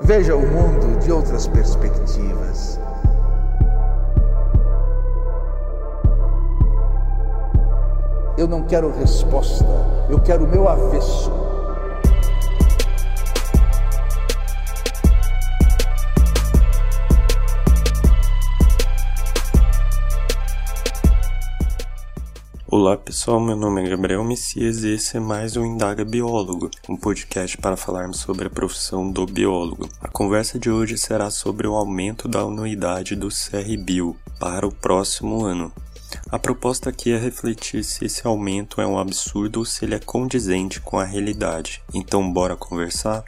Veja o mundo de outras perspectivas. Eu não quero resposta, eu quero o meu avesso. Olá pessoal, meu nome é Gabriel Messias e esse é mais um Indaga Biólogo, um podcast para falarmos sobre a profissão do biólogo. A conversa de hoje será sobre o aumento da anuidade do CRBio para o próximo ano. A proposta aqui é refletir se esse aumento é um absurdo ou se ele é condizente com a realidade. Então, bora conversar?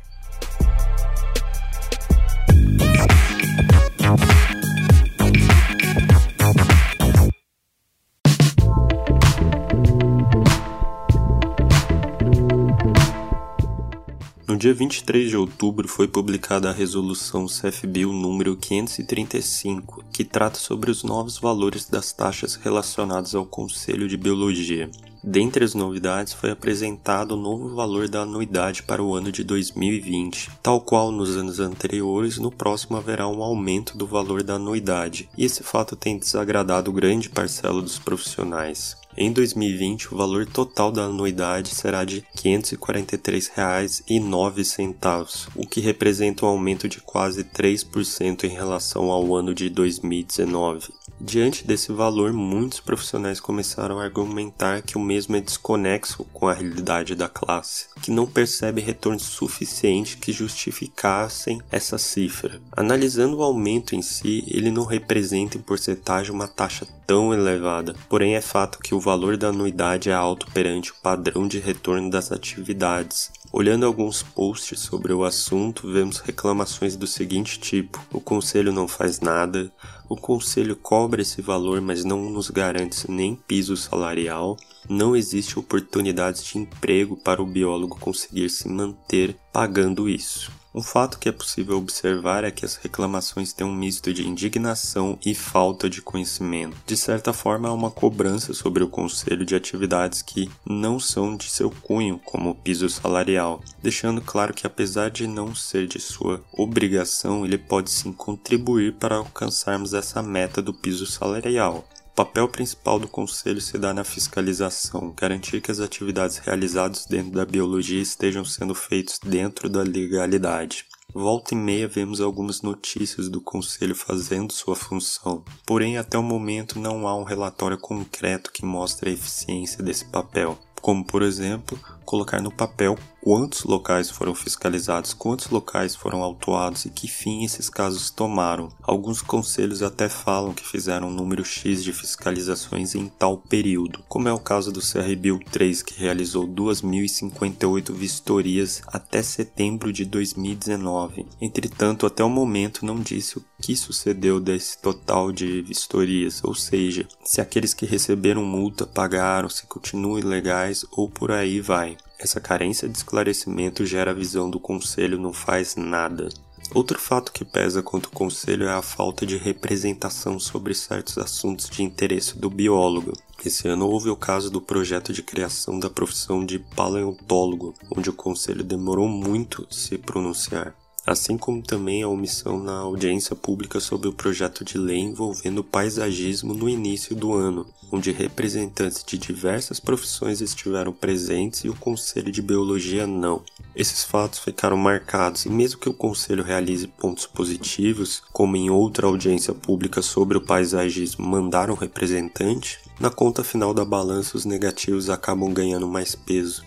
No dia 23 de outubro foi publicada a resolução CFBio número 535, que trata sobre os novos valores das taxas relacionadas ao Conselho de Biologia. Dentre as novidades foi apresentado o novo valor da anuidade para o ano de 2020. Tal qual nos anos anteriores, no próximo haverá um aumento do valor da anuidade, e esse fato tem desagradado grande parcela dos profissionais. Em 2020, o valor total da anuidade será de R$ 543,09, o que representa um aumento de quase 3% em relação ao ano de 2019. Diante desse valor, muitos profissionais começaram a argumentar que o mesmo é desconexo com a realidade da classe, que não percebe retorno suficiente que justificassem essa cifra. Analisando o aumento em si, ele não representa em porcentagem uma taxa tão elevada, porém é fato que o valor da anuidade é alto perante o padrão de retorno das atividades. Olhando alguns posts sobre o assunto, vemos reclamações do seguinte tipo: o conselho não faz nada, o conselho cobra esse valor, mas não nos garante nem piso salarial, não existe oportunidades de emprego para o biólogo conseguir se manter pagando isso. Um fato que é possível observar é que as reclamações têm um misto de indignação e falta de conhecimento. De certa forma, há uma cobrança sobre o conselho de atividades que não são de seu cunho, como o piso salarial, deixando claro que, apesar de não ser de sua obrigação, ele pode sim contribuir para alcançarmos essa meta do piso salarial. O papel principal do Conselho se dá na fiscalização, garantir que as atividades realizadas dentro da biologia estejam sendo feitas dentro da legalidade. Volta e meia vemos algumas notícias do Conselho fazendo sua função, porém até o momento não há um relatório concreto que mostre a eficiência desse papel como por exemplo colocar no papel quantos locais foram fiscalizados, quantos locais foram autuados e que fim esses casos tomaram. Alguns conselhos até falam que fizeram um número X de fiscalizações em tal período, como é o caso do CRBio 3, que realizou 2.058 vistorias até setembro de 2019. Entretanto, até o momento não disse o que sucedeu desse total de vistorias, ou seja, se aqueles que receberam multa pagaram, se continuam ilegais ou por aí vai. Essa carência de esclarecimento gera a visão do conselho não faz nada. Outro fato que pesa contra o conselho é a falta de representação sobre certos assuntos de interesse do biólogo. Esse ano houve o caso do projeto de criação da profissão de paleontólogo, onde o conselho demorou muito se pronunciar assim como também a omissão na audiência pública sobre o projeto de lei envolvendo paisagismo no início do ano, onde representantes de diversas profissões estiveram presentes e o Conselho de Biologia não. Esses fatos ficaram marcados e mesmo que o Conselho realize pontos positivos, como em outra audiência pública sobre o paisagismo mandar um representante, na conta final da balança os negativos acabam ganhando mais peso.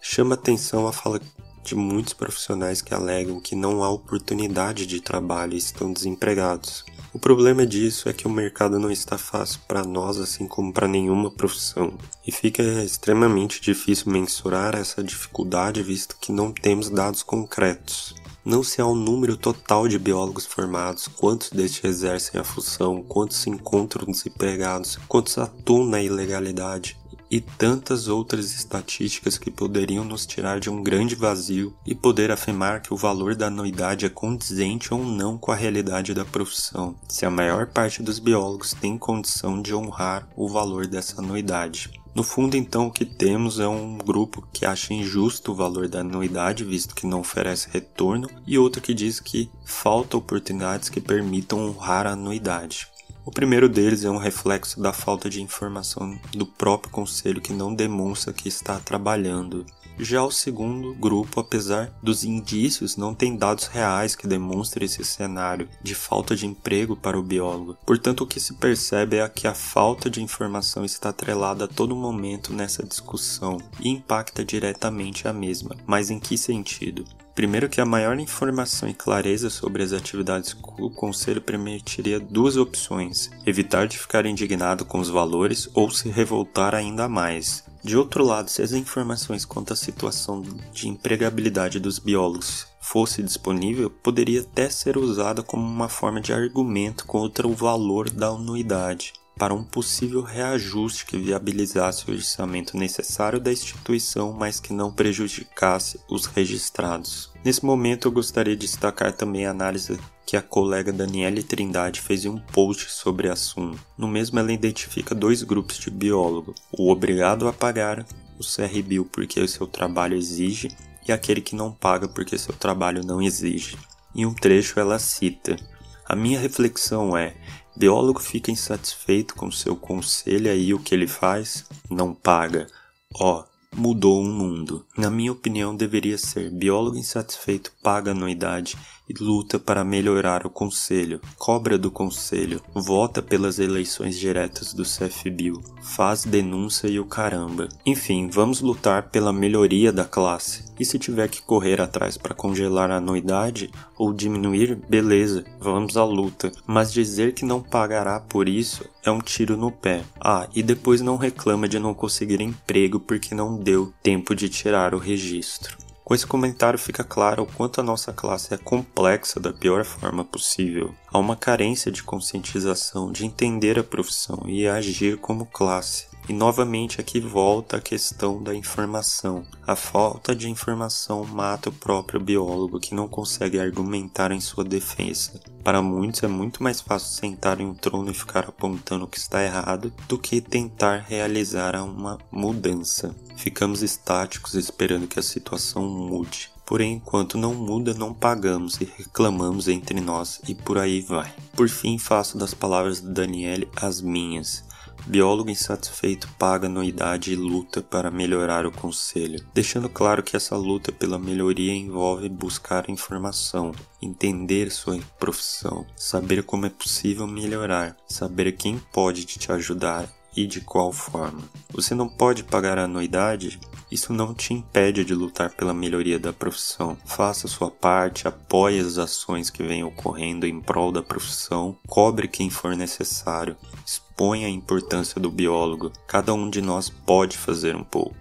Chama atenção a fala de muitos profissionais que alegam que não há oportunidade de trabalho e estão desempregados. O problema disso é que o mercado não está fácil para nós, assim como para nenhuma profissão, e fica extremamente difícil mensurar essa dificuldade visto que não temos dados concretos. Não se há um número total de biólogos formados, quantos destes exercem a função, quantos se encontram desempregados, quantos atuam na ilegalidade e tantas outras estatísticas que poderiam nos tirar de um grande vazio e poder afirmar que o valor da anuidade é condizente ou não com a realidade da profissão, se a maior parte dos biólogos tem condição de honrar o valor dessa anuidade. No fundo, então, o que temos é um grupo que acha injusto o valor da anuidade, visto que não oferece retorno, e outro que diz que falta oportunidades que permitam honrar a anuidade. O primeiro deles é um reflexo da falta de informação do próprio conselho que não demonstra que está trabalhando já o segundo grupo, apesar dos indícios, não tem dados reais que demonstrem esse cenário de falta de emprego para o biólogo. Portanto, o que se percebe é que a falta de informação está atrelada a todo momento nessa discussão e impacta diretamente a mesma. Mas em que sentido? Primeiro que a maior informação e clareza sobre as atividades o conselho permitiria duas opções: evitar de ficar indignado com os valores ou se revoltar ainda mais. De outro lado, se as informações quanto à situação de empregabilidade dos biólogos fosse disponível, poderia até ser usada como uma forma de argumento contra o valor da anuidade para um possível reajuste que viabilizasse o orçamento necessário da instituição, mas que não prejudicasse os registrados. Nesse momento, eu gostaria de destacar também a análise que a colega Daniele Trindade fez em um post sobre o assunto. No mesmo, ela identifica dois grupos de biólogo: o obrigado a pagar, o CRBio porque o seu trabalho exige, e aquele que não paga porque seu trabalho não exige. Em um trecho, ela cita: A minha reflexão é Biólogo fica insatisfeito com seu conselho e o que ele faz? Não paga. Ó, oh, mudou um mundo. Na minha opinião, deveria ser biólogo insatisfeito paga anuidade e luta para melhorar o Conselho, cobra do Conselho, vota pelas eleições diretas do CFBio, faz denúncia e o caramba. Enfim, vamos lutar pela melhoria da classe. E se tiver que correr atrás para congelar a anuidade ou diminuir, beleza, vamos à luta. Mas dizer que não pagará por isso é um tiro no pé. Ah, e depois não reclama de não conseguir emprego porque não deu tempo de tirar o registro. Com esse comentário fica claro o quanto a nossa classe é complexa da pior forma possível. Há uma carência de conscientização, de entender a profissão e agir como classe. E novamente aqui volta a questão da informação. A falta de informação mata o próprio biólogo que não consegue argumentar em sua defesa. Para muitos é muito mais fácil sentar em um trono e ficar apontando o que está errado do que tentar realizar uma mudança. Ficamos estáticos esperando que a situação mude. Porém, enquanto não muda, não pagamos e reclamamos entre nós e por aí vai. Por fim, faço das palavras de Daniele as minhas. Biólogo insatisfeito paga anuidade e luta para melhorar o conselho, deixando claro que essa luta pela melhoria envolve buscar informação, entender sua profissão, saber como é possível melhorar, saber quem pode te ajudar e de qual forma. Você não pode pagar a anuidade? Isso não te impede de lutar pela melhoria da profissão. Faça sua parte, apoie as ações que vêm ocorrendo em prol da profissão, cobre quem for necessário, exponha a importância do biólogo. Cada um de nós pode fazer um pouco.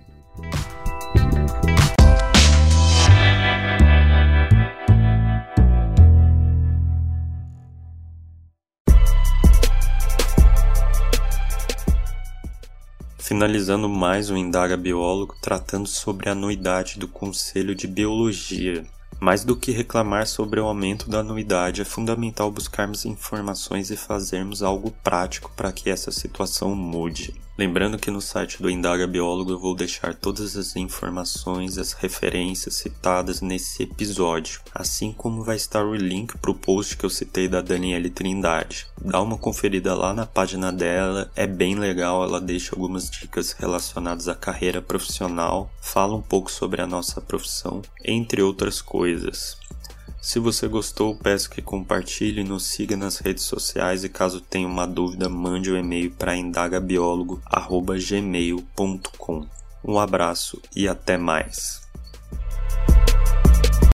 Finalizando mais um Indaga Biólogo tratando sobre a anuidade do Conselho de Biologia. Mais do que reclamar sobre o aumento da anuidade, é fundamental buscarmos informações e fazermos algo prático para que essa situação mude. Lembrando que no site do Indaga Biólogo eu vou deixar todas as informações, as referências citadas nesse episódio, assim como vai estar o link para o post que eu citei da Daniele Trindade. Dá uma conferida lá na página dela, é bem legal, ela deixa algumas dicas relacionadas à carreira profissional, fala um pouco sobre a nossa profissão, entre outras coisas. Se você gostou, peço que compartilhe, nos siga nas redes sociais e caso tenha uma dúvida, mande o um e-mail para indagabiólogo@gmail.com. Um abraço e até mais.